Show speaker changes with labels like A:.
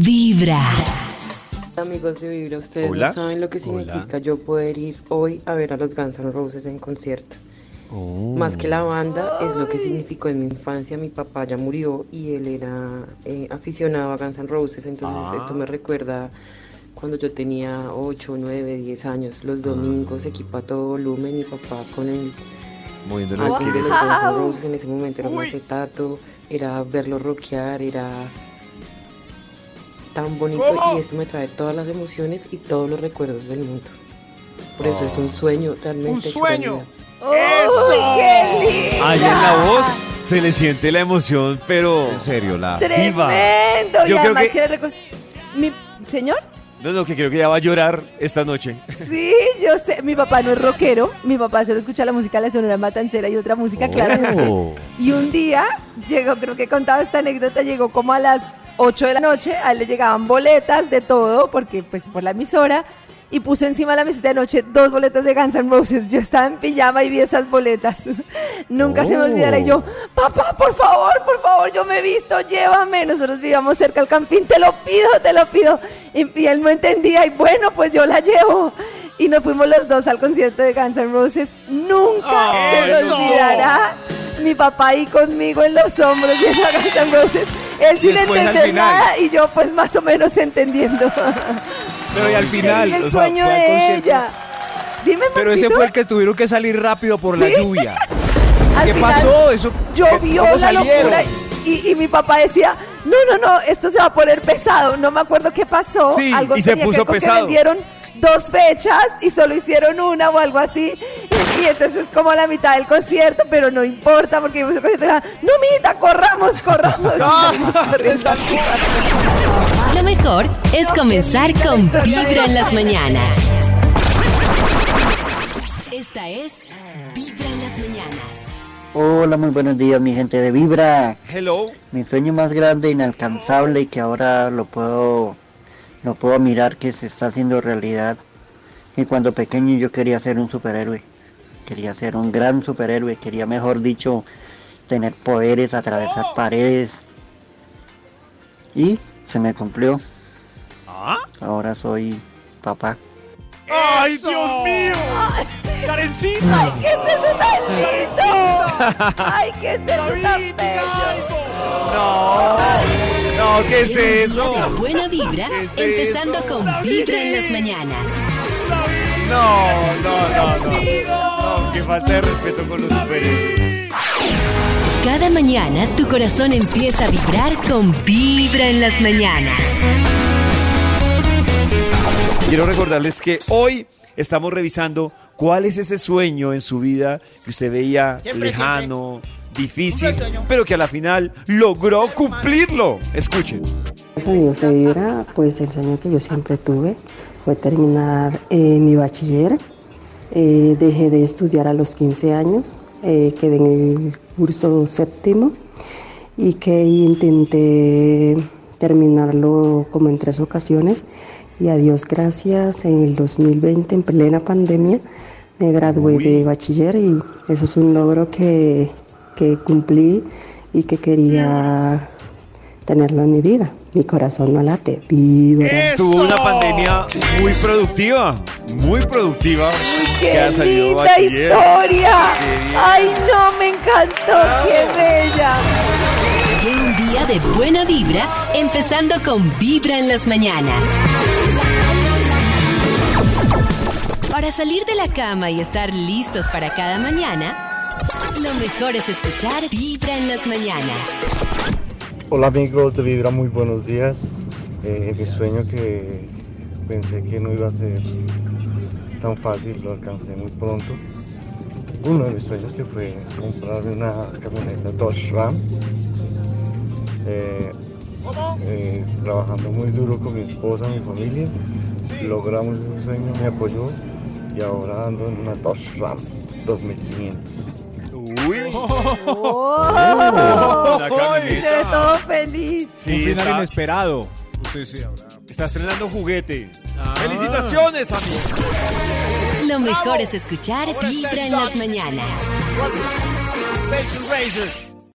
A: Vibra.
B: Amigos de Vibra, ustedes
C: Hola.
B: no saben lo que significa yo poder ir hoy a ver a los Guns N' Roses en concierto.
C: Oh.
B: Más que la banda, es lo que significó en mi infancia. Mi papá ya murió y él era eh, aficionado a Guns N' Roses, entonces
C: Ah.
B: esto me recuerda cuando yo tenía 8, 9, 10 años. Los domingos, equipo a todo volumen, mi papá con el
C: Moviendo
B: de los
C: esqueleto.
B: Guns N' Roses en ese momento era un acetato, era verlo rockear, era tan bonito y esto me trae todas las emociones y todos los recuerdos del mundo. Por eso es un sueño realmente.
D: Un sueño.
B: realidad.
E: ¡Uy, qué lindo!
C: Ahí en la voz se le siente la emoción, pero en serio, la viva.
E: Tremendo.
C: Yo
E: y
C: creo
E: además
C: que-
E: que Mi señor,
C: No, no, que creo que ya va a llorar esta noche.
E: sí, yo sé. Mi papá no es rockero. Mi papá solo escucha la música de la Sonora Matancera y otra música, claramente.
C: Oh.
E: Y un día llegó, creo que he contado esta anécdota, llegó como a las 8 de la noche, a él le llegaban boletas de todo, porque pues por la emisora, y puso encima de la mesita de noche dos boletas de Guns N' Roses. Yo estaba en pijama y vi esas boletas. Nunca se me olvidará. Y yo, papá, por favor, por favor, yo me he visto, llévame. Nosotros vivíamos cerca al campín, te lo pido, te lo pido. Y, él no entendía, y bueno, pues yo la llevo. Y nos fuimos los dos al concierto de Guns N' Roses. Nunca se me olvidará mi papá ahí conmigo en los hombros viendo a Guns N' Roses. Él sin entender nada y yo pues más o menos entendiendo.
D: Pero y al final,
E: el
D: o sea,
E: sueño
D: fue
E: de ella. Dime,
D: Pero ese fue el que tuvieron que salir rápido por la lluvia. ¿Qué
E: final
D: pasó? Eso,
E: Llovió
D: ¿cómo
E: la
D: salieron?
E: locura y, y mi papá decía, no, no, no, esto se va a poner pesado. No me acuerdo qué pasó.
D: Sí,
E: algo
C: y se
E: que
C: puso
E: que
C: pesado.
E: vendieron dos fechas y solo hicieron una o algo así. Y, entonces como a la mitad del concierto, pero no importa porque vimos el concierto y decía, no, mita, corramos, corramos.
A: Lo mejor es comenzar con Vibra en las mañanas. Esta es Vibra en las mañanas.
F: Hola, muy buenos días, mi gente de Vibra.
C: Hello.
F: Mi sueño más grande, inalcanzable y que ahora lo puedo, lo puedo mirar que se está haciendo realidad. Y cuando pequeño yo quería ser un superhéroe. Quería ser un gran superhéroe. Quería, mejor dicho, tener poderes, atravesar paredes. Y se me cumplió.
C: ¿Ah?
F: Ahora soy papá.
C: ¡Ay, Dios mío! ¡Karencita!
E: ¡Ay, qué es eso tan lindo! ¡Ay, qué es eso tan bello!
C: No, no, ¿qué es eso?
A: Buena vibra,
C: ¿Qué es
A: empezando
C: eso?
A: con Vibra en las mañanas.
C: No, no, no, no. No, qué falta de respeto con los superhéroes.
A: Cada mañana tu corazón empieza a vibrar con Vibra en las mañanas.
C: Quiero recordarles que hoy estamos revisando cuál es ese sueño en su vida que usted veía
D: Siempre,
C: lejano, difícil, pero que a la final logró cumplirlo. Escuchen.
B: Gracias a Dios de Vibra, pues el sueño que yo siempre tuve fue terminar eh, mi bachiller. Eh, dejé de estudiar a los 15 años, eh, quedé en el curso séptimo y que intenté terminarlo como en tres ocasiones y a Dios gracias en el 2020 en plena pandemia me gradué
C: Uy.
B: de bachiller y eso es un logro que, que cumplí y que quería tenerlo en mi vida. Mi corazón no late, vibra.
C: Tuvo una pandemia muy productiva, muy productiva. que
E: ¡Qué
C: ha salido
E: linda
C: bachiller.
E: historia!
C: Qué.
E: ¡Ay, no, me encantó! ¡Qué bella!
A: Llega un día de buena vibra, empezando con Vibra en las mañanas. Para salir de la cama y estar listos para cada mañana, lo mejor es escuchar Vibra en las mañanas.
G: Hola amigos de Vibra, muy buenos días. Eh, mi sueño que pensé que no iba a ser tan fácil, lo alcancé muy pronto. Uno de mis sueños que fue comprarme una camioneta Dodge Ram. Eh, eh, trabajando muy duro con mi esposa, mi familia, logramos ese sueño, me apoyó y ahora ando en una Dodge Ram 2500.
C: Uy.
E: ¡Oh! Se ve todo feliz.
C: Sí,
D: un final
C: está,
D: inesperado. Usted sí habrá.
C: está estrenando juguete.
D: Ah.
C: ¡Felicitaciones, amigo!
A: Lo mejor es escuchar Vibra en las mañanas.
D: Razor.